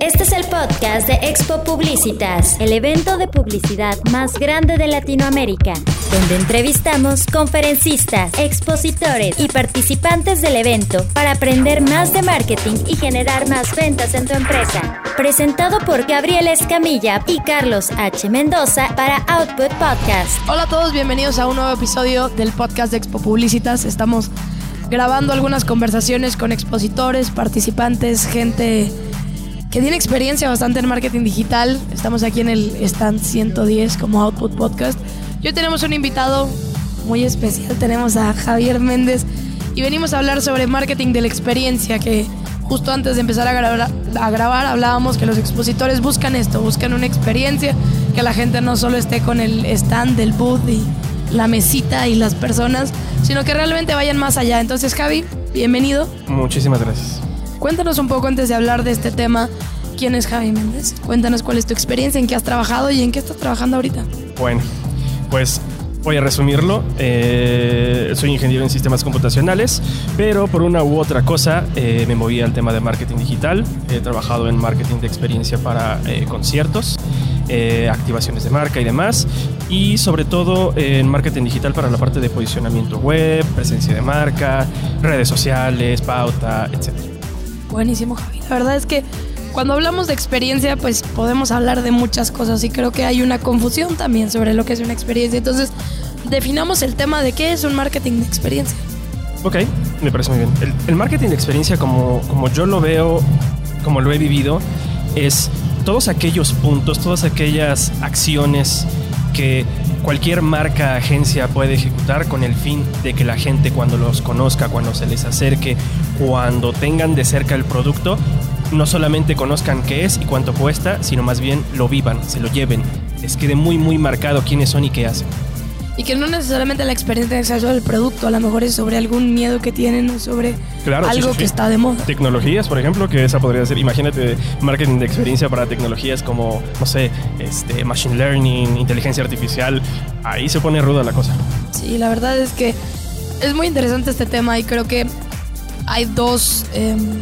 Este es el podcast de Expo Publicitas, el evento de publicidad más grande de Latinoamérica, donde entrevistamos conferencistas, expositores y participantes del evento para aprender más de marketing y generar más ventas en tu empresa. Presentado por Gabriel Escamilla y Carlos H. Mendoza para Output Podcast. Hola a todos, bienvenidos a un nuevo episodio del podcast de Expo Publicitas. Estamos grabando algunas conversaciones con expositores, participantes, gente que tiene experiencia bastante en marketing digital. Estamos aquí en el stand 110 como Output Podcast. Hoy tenemos un invitado muy especial, tenemos a Javier Méndez y venimos a hablar sobre marketing de la experiencia que justo antes de empezar a grabar, a grabar hablábamos que los expositores buscan esto, buscan una experiencia, que la gente no solo esté con el stand del booth y la mesita y las personas, sino que realmente vayan más allá. Entonces, Javi, bienvenido. Muchísimas gracias. Cuéntanos un poco antes de hablar de este tema, ¿quién es Javi Méndez? Cuéntanos cuál es tu experiencia, en qué has trabajado y en qué estás trabajando ahorita. Bueno, pues voy a resumirlo. Eh, soy ingeniero en sistemas computacionales, pero por una u otra cosa eh, me moví al tema de marketing digital. He trabajado en marketing de experiencia para eh, conciertos. activaciones de marca y demás, y sobre todo en marketing digital para la parte de posicionamiento web, presencia de marca, redes sociales, pauta, etc. Buenísimo, Javi. La verdad es que cuando hablamos de experiencia, pues podemos hablar de muchas cosas y creo que hay una confusión también sobre lo que es una experiencia. Entonces, definamos el tema de qué es un marketing de experiencia. Ok, me parece muy bien. El, el marketing de experiencia, como, como yo lo veo, como lo he vivido, es todos aquellos puntos, todas aquellas acciones que cualquier marca, agencia puede ejecutar con el fin de que la gente cuando los conozca, cuando se les acerque, cuando tengan de cerca el producto, no solamente conozcan qué es y cuánto cuesta, sino más bien lo vivan, se lo lleven, les quede muy muy marcado quiénes son y qué hacen. Y que no necesariamente la experiencia es sobre el producto, a lo mejor es sobre algún miedo que tienen o sobre algo que está de moda. Tecnologías, por ejemplo, que esa podría ser, imagínate, marketing de experiencia para tecnologías como, no sé, este, machine learning, inteligencia artificial, ahí se pone ruda la cosa. Sí, la verdad es que es muy interesante este tema y creo que hay dos, em,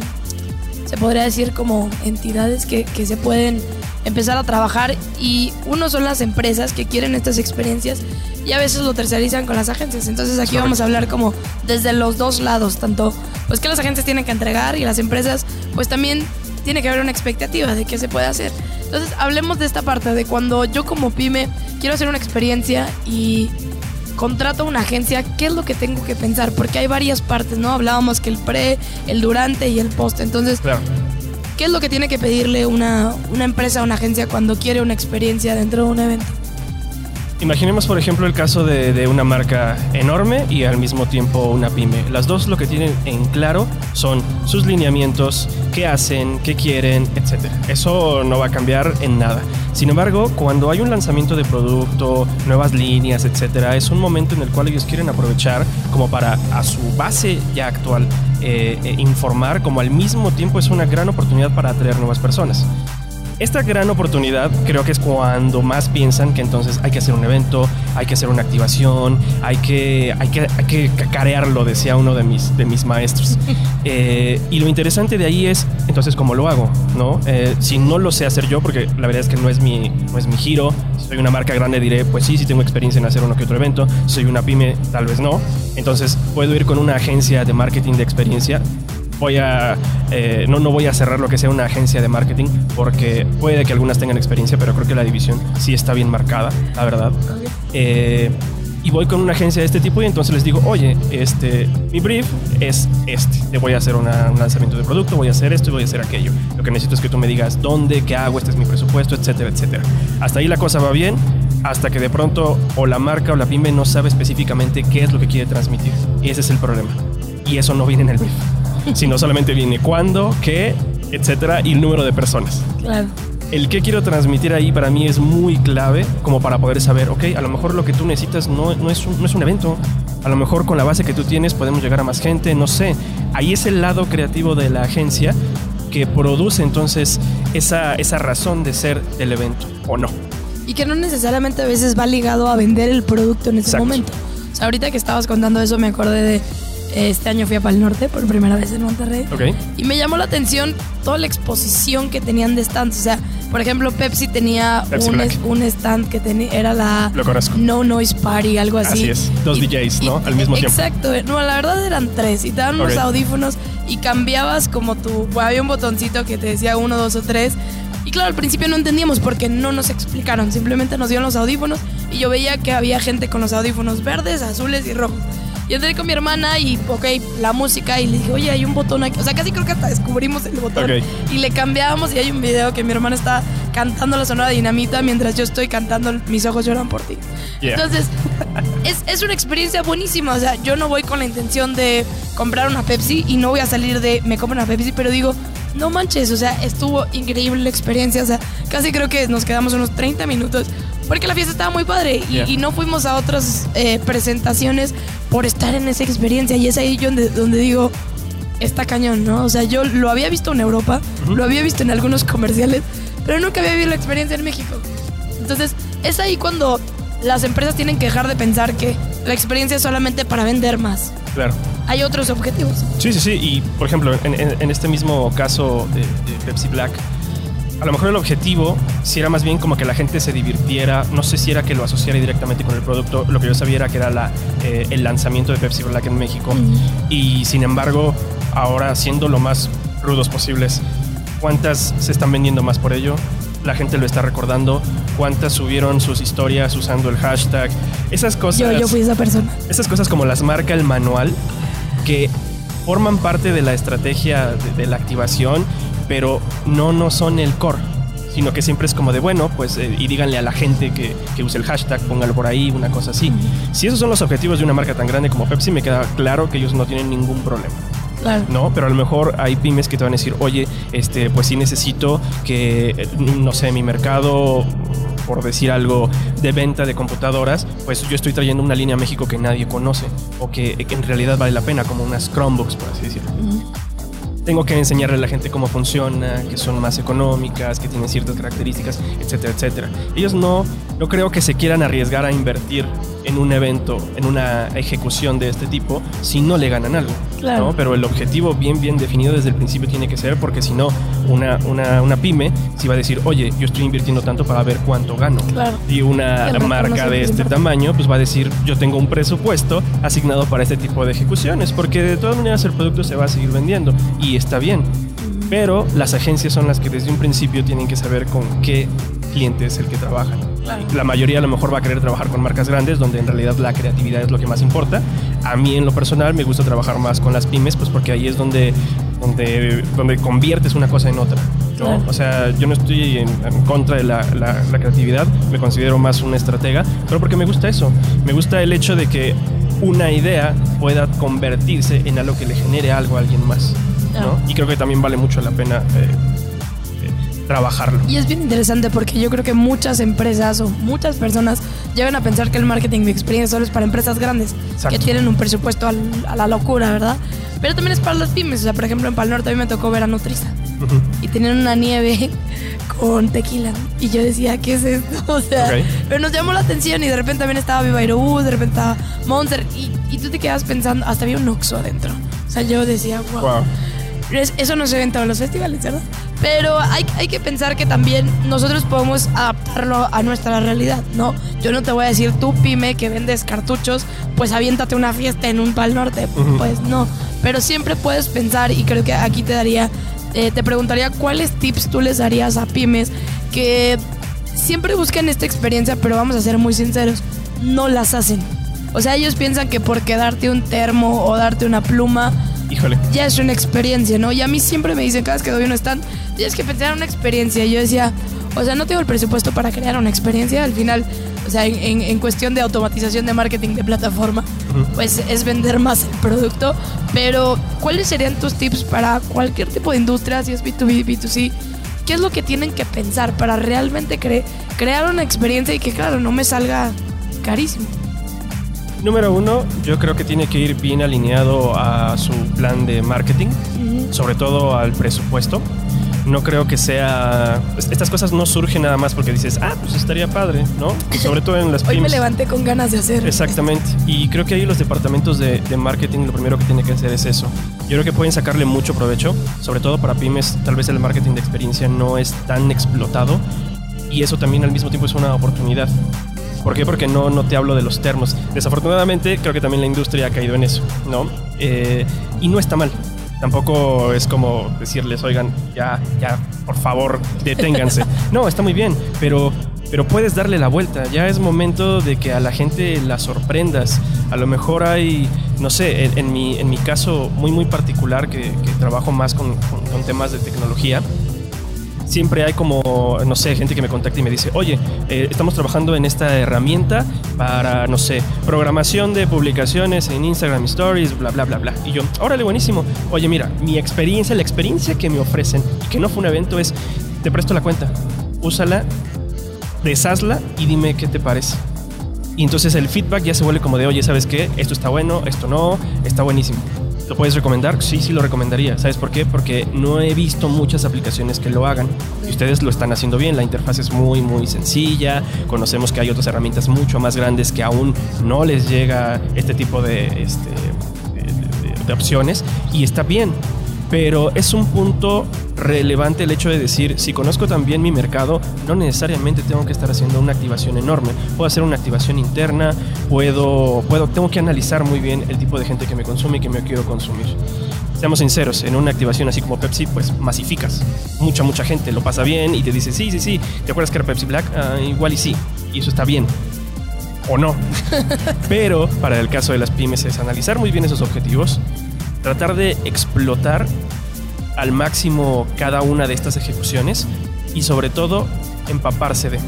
se podría decir como entidades que, que se pueden empezar a trabajar y uno son las empresas que quieren estas experiencias y a veces lo tercerizan con las agencias. Entonces aquí vamos a hablar como desde los dos lados, tanto pues que las agencias tienen que entregar y las empresas pues también tiene que haber una expectativa de qué se puede hacer. Entonces hablemos de esta parte, de cuando yo como pyme quiero hacer una experiencia y contrato una agencia, ¿qué es lo que tengo que pensar? Porque hay varias partes, ¿no? Hablábamos que el pre, el durante y el post. Entonces, Claro. ¿Qué es lo que tiene que pedirle una, una empresa o una agencia cuando quiere una experiencia dentro de un evento? Imaginemos, por ejemplo, el caso de, una marca enorme y al mismo tiempo una pyme. Las dos lo que tienen en claro son sus lineamientos, qué hacen, qué quieren, etc. Eso no va a cambiar en nada. Sin embargo, cuando hay un lanzamiento de producto, nuevas líneas, etc., es un momento en el cual ellos quieren aprovechar como para a su base ya actual eh, eh, informar, como al mismo tiempo es una gran oportunidad para atraer nuevas personas. Esta gran oportunidad creo que es cuando más piensan que entonces hay que hacer un evento, hay que hacer una activación, hay que, hay que, hay que cacarearlo, decía uno de mis, de mis maestros. Eh, y lo interesante de ahí es, entonces, ¿cómo lo hago? ¿no? Eh, si no lo sé hacer yo, porque la verdad es que no es, mi, no es mi giro, si soy una marca grande diré, pues sí, sí tengo experiencia en hacer uno que otro evento, Si soy una pyme, tal vez no. Entonces, puedo ir con una agencia de marketing de experiencia voy a eh, no, no voy a cerrar lo que sea una agencia de marketing porque puede que algunas tengan experiencia, pero creo que la división sí está bien marcada, la verdad. Eh, y voy con una agencia de este tipo y entonces les digo, oye, este, mi brief es este. Le voy a hacer un lanzamiento de producto, voy a hacer esto y voy a hacer aquello. Lo que necesito es que tú me digas dónde, qué hago, este es mi presupuesto, etcétera, etcétera. Hasta ahí la cosa va bien, hasta que de pronto o la marca o la pyme no sabe específicamente qué es lo que quiere transmitir. Ese es el problema. Y eso no viene en el brief, sino solamente viene cuándo, qué, etcétera, y el número de personas Claro. el que quiero transmitir ahí para mí es muy clave como para poder saber, ok, a lo mejor lo que tú necesitas no, no, es, un, no es un evento, a lo mejor con la base que tú tienes podemos llegar a más gente, no sé. Ahí es el lado creativo de la agencia que produce entonces esa, esa razón de ser del evento, o no. Y que no necesariamente a veces va ligado a vender el producto en ese Exacto. momento. O sea, ahorita que estabas contando eso me acordé de Este año fui a Pal Norte por primera vez en Monterrey. Ok. Y me llamó la atención toda la exposición que tenían de stands. O sea, por ejemplo, Pepsi tenía Pepsi un, es- un stand que tenía, era la Lo. No Noise Party, algo así. Así es. Dos DJs, ¿no? Al mismo tiempo. Exacto. No, la verdad eran tres. Y te daban unos Ok. audífonos y cambiabas como tu. bueno, había un botoncito que te decía uno, dos o tres. Y claro, al principio no entendíamos porque no nos explicaron. Simplemente nos dieron los audífonos y yo veía que había gente con los audífonos verdes, azules y rojos. Y entré con mi hermana y, ok, la música y le dije, oye, hay un botón aquí. O sea, casi creo que hasta descubrimos el botón. Ok. Y le cambiábamos y hay un video que mi hermana está cantando la sonora dinamita mientras yo estoy cantando Mis ojos lloran por ti. Yeah. Entonces, es, es una experiencia buenísima. O sea, yo no voy con la intención de comprar una Pepsi y no voy a salir de me compro una Pepsi, pero digo, no manches, o sea, estuvo increíble la experiencia. O sea, casi creo que nos quedamos unos 30 minutos porque la fiesta estaba muy padre y, Yeah. y no fuimos a otras eh, presentaciones por estar en esa experiencia. Y es ahí donde, donde digo, está cañón, ¿no? O sea, yo lo había visto en Europa, lo había visto en algunos comerciales, pero nunca había vivido la experiencia en México. Entonces, es ahí cuando las empresas tienen que dejar de pensar que la experiencia es solamente para vender más. Claro. Hay otros objetivos. Sí, sí, sí. Y por ejemplo, en, en- en este mismo caso de, de Pepsi Black, a lo mejor el objetivo si era más bien como que la gente se divirtiera. No sé si era que lo asociara directamente con el producto. Lo que yo sabía era que era la, eh, el lanzamiento de Pepsi Black en México. Y sin embargo, ahora siendo lo más rudos posibles, ¿cuántas se están vendiendo más por ello? La gente lo está recordando. ¿Cuántas subieron sus historias usando el hashtag? Esas cosas. Yo, yo fui esa persona. Esas cosas como las marca el manual, que forman parte de la estrategia de, de la activación, pero no, no son el core. Sino que siempre es como de, bueno, pues, eh, y díganle a la gente que, que use el hashtag, póngalo por ahí, una cosa así. Si esos son los objetivos de una marca tan grande como Pepsi, me queda claro que ellos no tienen ningún problema. Claro. ¿no? Pero a lo mejor hay pymes que te van a decir, oye, este, pues sí necesito que, eh, no sé, mi mercado, por decir algo, de venta de computadoras, pues yo estoy trayendo una línea a México que nadie conoce o que, que en realidad vale la pena, como unas Chromebooks, por así decirlo. Tengo que enseñarle a la gente cómo funciona, que son más económicas, que tienen ciertas características, etcétera, etcétera. Ellos no, no creo que se quieran arriesgar a invertir en un evento, en una ejecución de este tipo, si no le ganan algo. Claro. ¿no? Pero el objetivo bien, bien definido desde el principio tiene que ser, porque si no, una, una, una pyme sí va a decir, oye, yo estoy invirtiendo tanto para ver cuánto gano. Claro. Y una marca de es este tamaño, pues va a decir, yo tengo un presupuesto asignado para este tipo de ejecuciones, porque de todas maneras el producto se va a seguir vendiendo y está bien. Pero las agencias son las que desde un principio tienen que saber con qué cliente es el que trabajan. Claro. La mayoría a lo mejor va a querer trabajar con marcas grandes, donde en realidad la creatividad es lo que más importa. A mí en lo personal me gusta trabajar más con las pymes, pues porque ahí es donde, donde, donde conviertes una cosa en otra. ¿no? Claro. O sea, yo no estoy en, en contra de la, la- la creatividad, me considero más una estratega, pero porque me gusta eso. Me gusta el hecho de que una idea pueda convertirse en algo que le genere algo a alguien más. ¿no? Y creo que también vale mucho la pena eh, trabajarlo. Y es bien interesante porque yo creo que muchas empresas o muchas personas llegan a pensar que el marketing de experiencia solo es para empresas grandes Exacto. que tienen un presupuesto al- a la locura, ¿verdad? Pero también es para las pymes. O sea, por ejemplo, en Pal Norte a mí me tocó ver a Nutriza Ujú. y tenían una nieve con tequila. Y yo decía, ¿qué es esto? O sea, Ok. pero nos llamó la atención y de repente también estaba Viva Aerobús, de repente estaba Monster y, y tú te quedas pensando, hasta había un Oxxo adentro. O sea, yo decía, wow. Wow. Eso no se ve en todos los festivales, ¿verdad? Pero hay, hay que pensar que también nosotros podemos adaptarlo a nuestra realidad, ¿no? Yo no te voy a decir, tú pyme que vendes cartuchos, pues aviéntate una fiesta en un Pal Norte. Pues no. Pero siempre puedes pensar, y creo que aquí te daría, eh, te preguntaría cuáles tips tú les darías a pymes que siempre buscan esta experiencia, pero vamos a ser muy sinceros, no las hacen. O sea, ellos piensan que porque darte un termo o darte una pluma, Híjole. ya es una experiencia, ¿no? Y a mí siempre me dicen, cada vez que doy un stand, tienes que pensar en una experiencia. Yo decía, o sea, no tengo el presupuesto para crear una experiencia. Al final, o sea, en, en- cuestión de automatización de marketing de plataforma, pues es vender más el producto. Pero, ¿cuáles serían tus tips para cualquier tipo de industria, si es B2B, B2C? ¿Qué es lo que tienen que pensar para realmente cre- crear una experiencia y que, claro, no me salga carísimo? Número uno, yo creo que tiene que ir bien alineado a su plan de marketing, sobre todo al presupuesto. No creo que sea... Estas cosas no surgen nada más porque dices, ah, pues estaría padre, ¿no? Sobre todo en las Hoy me pymes. levanté con ganas de hacer. Exactamente. Y creo que ahí los departamentos de, de marketing lo primero que tienen que hacer es eso. Yo creo que pueden sacarle mucho provecho, sobre todo para pymes. Tal vez el marketing de experiencia no es tan explotado y eso también al mismo tiempo es una oportunidad. ¿Por qué? Porque no, no te hablo de los termos. Desafortunadamente creo que también la industria ha caído en eso, ¿no? Eh, y no está mal. Tampoco es como decirles, oigan, ya, ya, por favor, deténganse. No, está muy bien, pero, pero puedes darle la vuelta. Ya es momento de que a la gente la sorprendas. A lo mejor hay, no sé, en, en mi, en mi caso muy, muy particular, que, que trabajo más con, con- con temas de tecnología, siempre hay como, no sé, gente que me contacta y me dice, oye, eh, estamos trabajando en esta herramienta para, no sé, programación de publicaciones en Instagram Stories, bla, bla, bla, bla. Y yo, órale, buenísimo. Oye, mira, mi experiencia, la experiencia que me ofrecen, y que no fue un evento, es, te presto la cuenta, úsala, deshazla y dime qué te parece. Y entonces el feedback ya se vuelve como de, oye, ¿sabes qué? Esto está bueno, esto no, está buenísimo. ¿Lo puedes recomendar? Sí, sí lo recomendaría. ¿Sabes por qué? Porque no he visto muchas aplicaciones que lo hagan. Y ustedes lo están haciendo bien. La interfaz es muy, muy sencilla. Conocemos que hay otras herramientas mucho más grandes que aún no les llega este tipo de, este, de- opciones. Y está bien. Pero es un punto relevante el hecho de decir, si conozco también mi mercado, no necesariamente tengo que estar haciendo una activación enorme. Puedo hacer una activación interna, puedo, puedo, tengo que analizar muy bien el tipo de gente que me consume y que me quiero consumir. Seamos sinceros, en una activación así como Pepsi, pues masificas. Mucha, mucha gente lo pasa bien y te dice, sí, sí, sí, ¿te acuerdas que era Pepsi Black? Ah, igual y sí, y eso está bien. O no. Pero para el caso de las pymes es analizar muy bien esos objetivos, tratar de explotar al máximo cada una de estas ejecuciones y sobre todo empaparse de.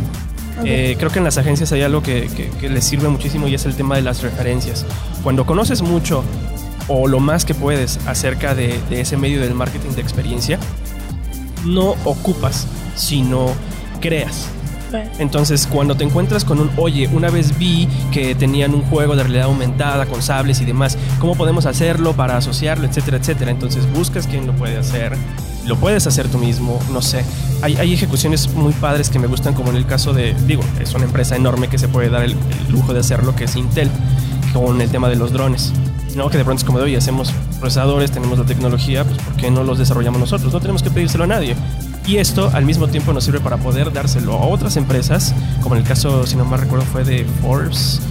Eh, creo que en las agencias hay algo que, que- que les sirve muchísimo y es el tema de las referencias. Cuando conoces mucho o lo más que puedes acerca de, de ese medio del marketing de experiencia, no ocupas, sino creas. Entonces, cuando te encuentras con un, oye, una vez vi que tenían un juego de realidad aumentada con sables y demás, ¿cómo podemos hacerlo para asociarlo, etcétera, etcétera? Entonces, buscas quién lo puede hacer, lo puedes hacer tú mismo, no sé. Hay, hay ejecuciones muy padres que me gustan, como en el caso de, digo, es una empresa enorme que se puede dar el, lujo de hacerlo, que es Intel, con el tema de los drones. ¿no? Que de pronto es como de, oye, hacemos procesadores, tenemos la tecnología, pues ¿por qué no los desarrollamos nosotros? No tenemos que pedírselo a nadie. Y esto al mismo tiempo nos sirve para poder dárselo a otras empresas, como en el caso, si no mal recuerdo, fue de Forbes,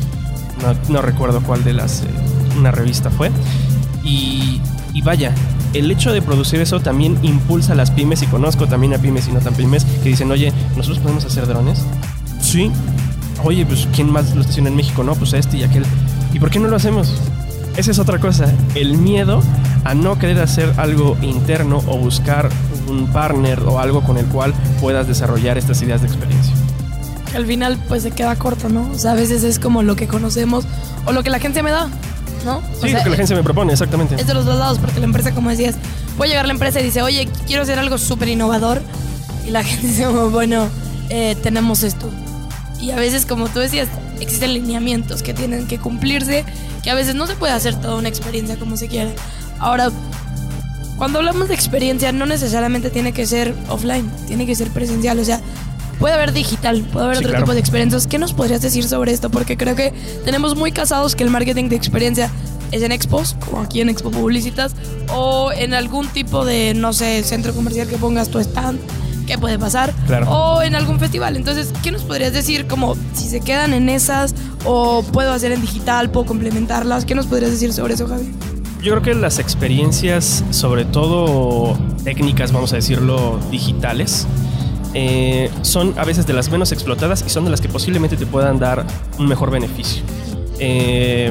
no, no recuerdo cuál de las, eh, una revista fue. Y, y vaya, el hecho de producir eso también impulsa a las pymes, y conozco también a pymes y no tan pymes, que dicen, oye, ¿nosotros podemos hacer drones? Sí. Oye, pues ¿quién más lo está haciendo en México? No, pues este y aquel. ¿Y por qué no lo hacemos? Esa es otra cosa, el miedo a no querer hacer algo interno o buscar un partner o algo con el cual puedas desarrollar estas ideas de experiencia. Al final pues se queda corto, ¿no? O sea, a veces es como lo que conocemos o lo que la gente me da, ¿no? O Sí, sea, lo que la gente me propone, exactamente. es de los dos lados, porque la empresa, como decías, puede llegar la empresa y dice, oye, quiero hacer algo súper innovador. Y la gente dice, bueno, eh, tenemos esto. Y a veces, como tú decías, existen lineamientos que tienen que cumplirse, que a veces no se puede hacer toda una experiencia como se quiere. Ahora, cuando hablamos de experiencia, no necesariamente tiene que ser offline, tiene que ser presencial. O sea, puede haber digital, puede haber Sí, otro claro. tipo de experiencias. ¿Qué nos podrías decir sobre esto? Porque creo que tenemos muy casados que el marketing de experiencia es en expos, como aquí en Expo Publicitas, o en algún tipo de, no sé, centro comercial que pongas tu stand, ¿qué puede pasar? Claro. O en algún festival. Entonces, ¿qué nos podrías decir? Como si se quedan en esas, o puedo hacer en digital, puedo complementarlas. ¿Qué nos podrías decir sobre eso, Javi? Yo creo que las experiencias, sobre todo técnicas, vamos a decirlo, digitales, eh, son a veces de las menos explotadas y son de las que posiblemente te puedan dar un mejor beneficio. Eh,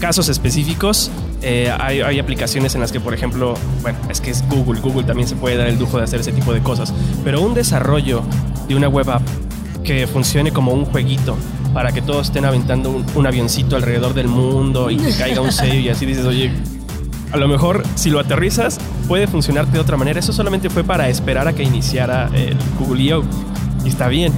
casos específicos, eh, hay, hay aplicaciones en las que, por ejemplo, bueno, es que es Google, Google también se puede dar el lujo de hacer ese tipo de cosas, pero un desarrollo de una web app que funcione como un jueguito para que todos estén aventando un, un avioncito alrededor del mundo y que caiga un sello y así dices, oye, a lo mejor si lo aterrizas puede funcionarte de otra manera. Eso solamente fue para esperar a que iniciara el Google I.O. y está bien.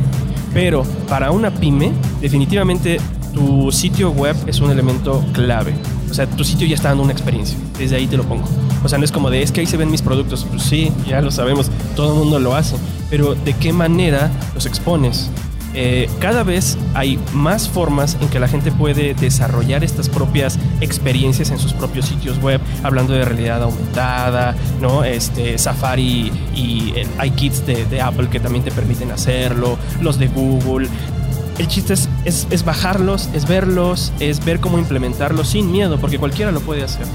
Pero para una pyme, definitivamente tu sitio web es un elemento clave. O sea, tu sitio ya está dando una experiencia. Desde ahí te lo pongo. O sea, no es como de, es que ahí se ven mis productos. Pues sí, ya lo sabemos, todo el mundo lo hace. Pero ¿de qué manera los expones? Eh, cada vez hay más formas en que la gente puede desarrollar estas propias experiencias en sus propios sitios web, hablando de realidad aumentada, ¿no? Este, Safari y el iKits de, Apple que también te permiten hacerlo, los de Google. El chiste es bajarlos, es verlos, es ver cómo implementarlos sin miedo, porque cualquiera lo puede hacer.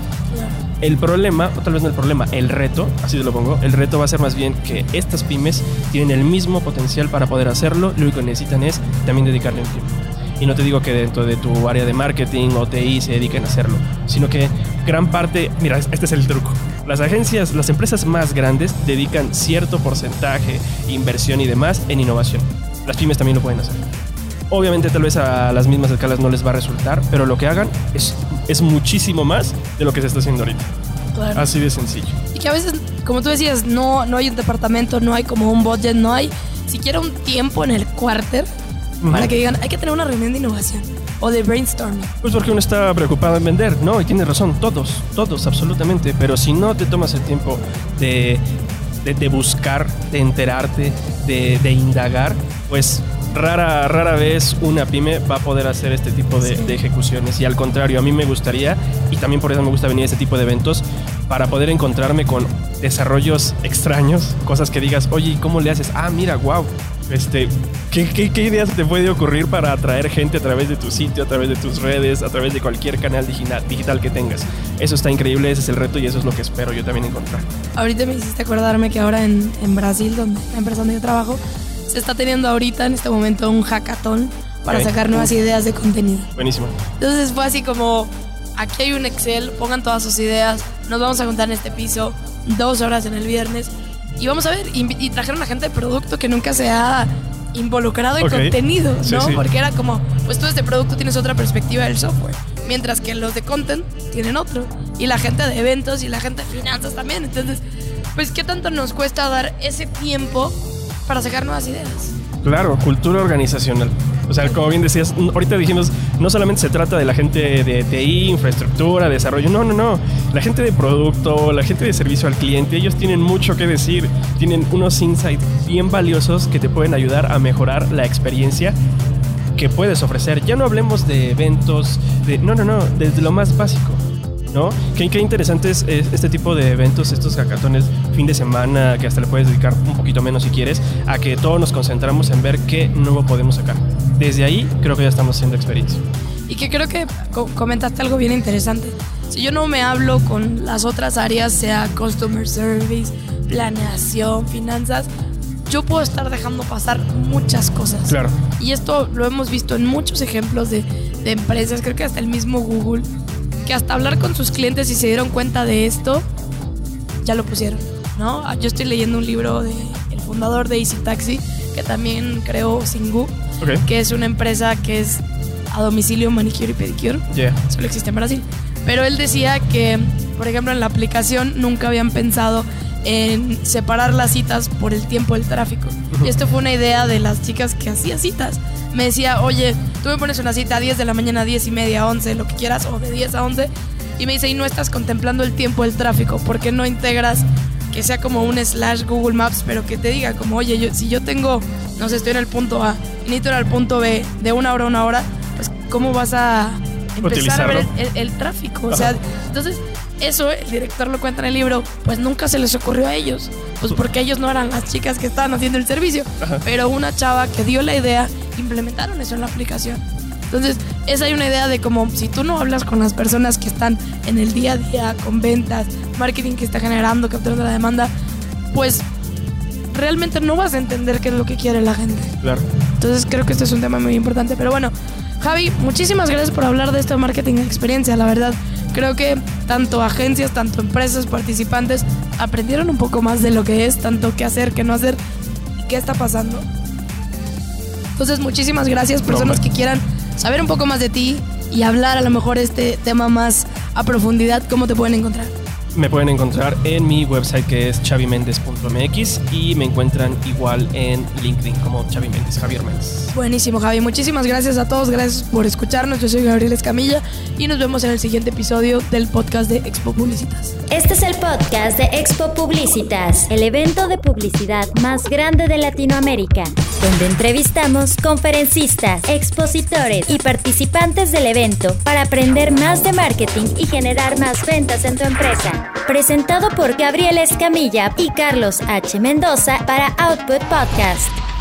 El problema, o tal vez no el problema, el reto, así te lo pongo, el reto va a ser más bien que estas pymes tienen el mismo potencial para poder hacerlo, lo único que necesitan es también dedicarle un tiempo. Y no te digo que dentro de tu área de marketing o TI se dediquen a hacerlo, sino que gran parte, mira, este es el truco. Las agencias, las empresas más grandes dedican cierto porcentaje, inversión y demás en innovación. Las pymes también lo pueden hacer. Obviamente tal vez a las mismas escalas no les va a resultar, pero lo que hagan es, es muchísimo más de lo que se está haciendo ahorita. Claro. Así de sencillo. Y que a veces, como tú decías, no, no hay un departamento, no hay como un budget, no hay siquiera un tiempo en el quarter para que digan, hay que tener una reunión de innovación o de brainstorming. Pues porque uno está preocupado en vender, ¿no? Y tiene razón, todos, todos, absolutamente. Pero si no te tomas el tiempo de, de, de buscar, de enterarte, de, de indagar, pues rara, rara vez una pyme va a poder hacer este tipo de, Sí. de ejecuciones. Y al contrario, a mí me gustaría, y también por eso me gusta venir a este tipo de eventos, para poder encontrarme con desarrollos extraños, cosas que digas, oye, ¿y cómo le haces? Ah, mira, wow. Este, ¿qué, qué, qué ideas te puede ocurrir para atraer gente a través de tu sitio, a través de tus redes, a través de cualquier canal digital, digital que tengas? Eso está increíble, ese es el reto y eso es lo que espero yo también encontrar. Ahorita me hiciste acordarme que ahora en, en Brasil, donde la empresa donde yo trabajo, se está teniendo ahorita en este momento un hackathon para sacar nuevas ideas de contenido. Buenísimo. Entonces fue así como, aquí hay un Excel, pongan todas sus ideas, nos vamos a juntar en este piso, dos horas en el viernes, y vamos a ver, y, y trajeron a gente de producto que nunca se ha involucrado en contenido, ¿no? sí. Porque era como, pues tú este producto tienes otra perspectiva del software, mientras que los de content tienen otro, y la gente de eventos y la gente de finanzas también, entonces, pues qué tanto nos cuesta dar ese tiempo para sacar nuevas ideas. Claro, cultura organizacional. O sea, como bien decías, ahorita dijimos, no solamente se trata de la gente de TI, infraestructura, desarrollo, no, no, no. La gente de producto, la gente de servicio al cliente, ellos tienen mucho que decir, tienen unos insights bien valiosos que te pueden ayudar a mejorar la experiencia que puedes ofrecer. Ya no hablemos de eventos, de, no, no, no, desde lo más básico. ¿No? Qué, qué interesante es, es este tipo de eventos, estos hackatones fin de semana, que hasta le puedes dedicar un poquito menos si quieres, a que todos nos concentramos en ver qué nuevo podemos sacar. Desde ahí creo que ya estamos haciendo experiencia. Y que creo que co- comentaste algo bien interesante. Si yo no me hablo con las otras áreas, sea customer service, planeación, finanzas, yo puedo estar dejando pasar muchas cosas. Claro. Y esto lo hemos visto en muchos ejemplos de, de empresas, creo que hasta el mismo Google, que hasta hablar con sus clientes y se dieron cuenta de esto, ya lo pusieron, ¿no? Ah, Yo estoy leyendo un libro de el fundador de Easy Taxi, que también creó Singu, que es una empresa que es a domicilio manicure y pedicure, Yeah. solo existe en Brasil. Pero él decía que, por ejemplo, en la aplicación nunca habían pensado en separar las citas por el tiempo del tráfico. Y esto fue una idea de las chicas que hacían citas. Me decía, oye, tú me pones una cita a 10 de la mañana, 10 y media, 11, lo que quieras, o de 10 a 11. Y me dice, y no estás contemplando el tiempo del tráfico, ¿por qué no integras que sea como un slash Google Maps, pero que te diga como, oye, yo, si yo tengo, no sé, estoy en el punto A y necesito ir al punto B de una hora a una hora, pues ¿cómo vas a empezar a ver el- el tráfico? O sea, entonces, eso el director lo cuenta en el libro, pues nunca se les ocurrió a ellos, pues porque ellos no eran las chicas que estaban haciendo el servicio, pero una chava que dio la idea, implementaron eso en la aplicación. Entonces, esa hay una idea de como si tú no hablas con las personas que están en el día a día, con ventas, marketing que está generando, capturando la demanda, pues realmente no vas a entender qué es lo que quiere la gente. Claro. Entonces creo que este es un tema muy importante. Pero bueno, Javi, muchísimas gracias por hablar de esto de marketing experiencia, la verdad. Creo que tanto agencias, tanto empresas, participantes aprendieron un poco más de lo que es, tanto qué hacer, qué no hacer y qué está pasando. Entonces, muchísimas gracias, personas que quieran saber un poco más de ti y hablar a lo mejor este tema más a profundidad, ¿cómo te pueden encontrar? Me pueden encontrar en mi website que es chavimendes.mx y me encuentran igual en LinkedIn como Chavi Mendes, Javier Méndez. Buenísimo, Javi. Muchísimas gracias a todos. Gracias por escucharnos. Yo soy Gabriel Escamilla y nos vemos en el siguiente episodio del podcast de Expo Publicitas. Este es el podcast de Expo Publicitas, el evento de publicidad más grande de Latinoamérica, donde entrevistamos conferencistas, expositores y participantes del evento para aprender más de marketing y generar más ventas en tu empresa. Presentado por Gabriel Escamilla y Carlos H. Mendoza para Output Podcast.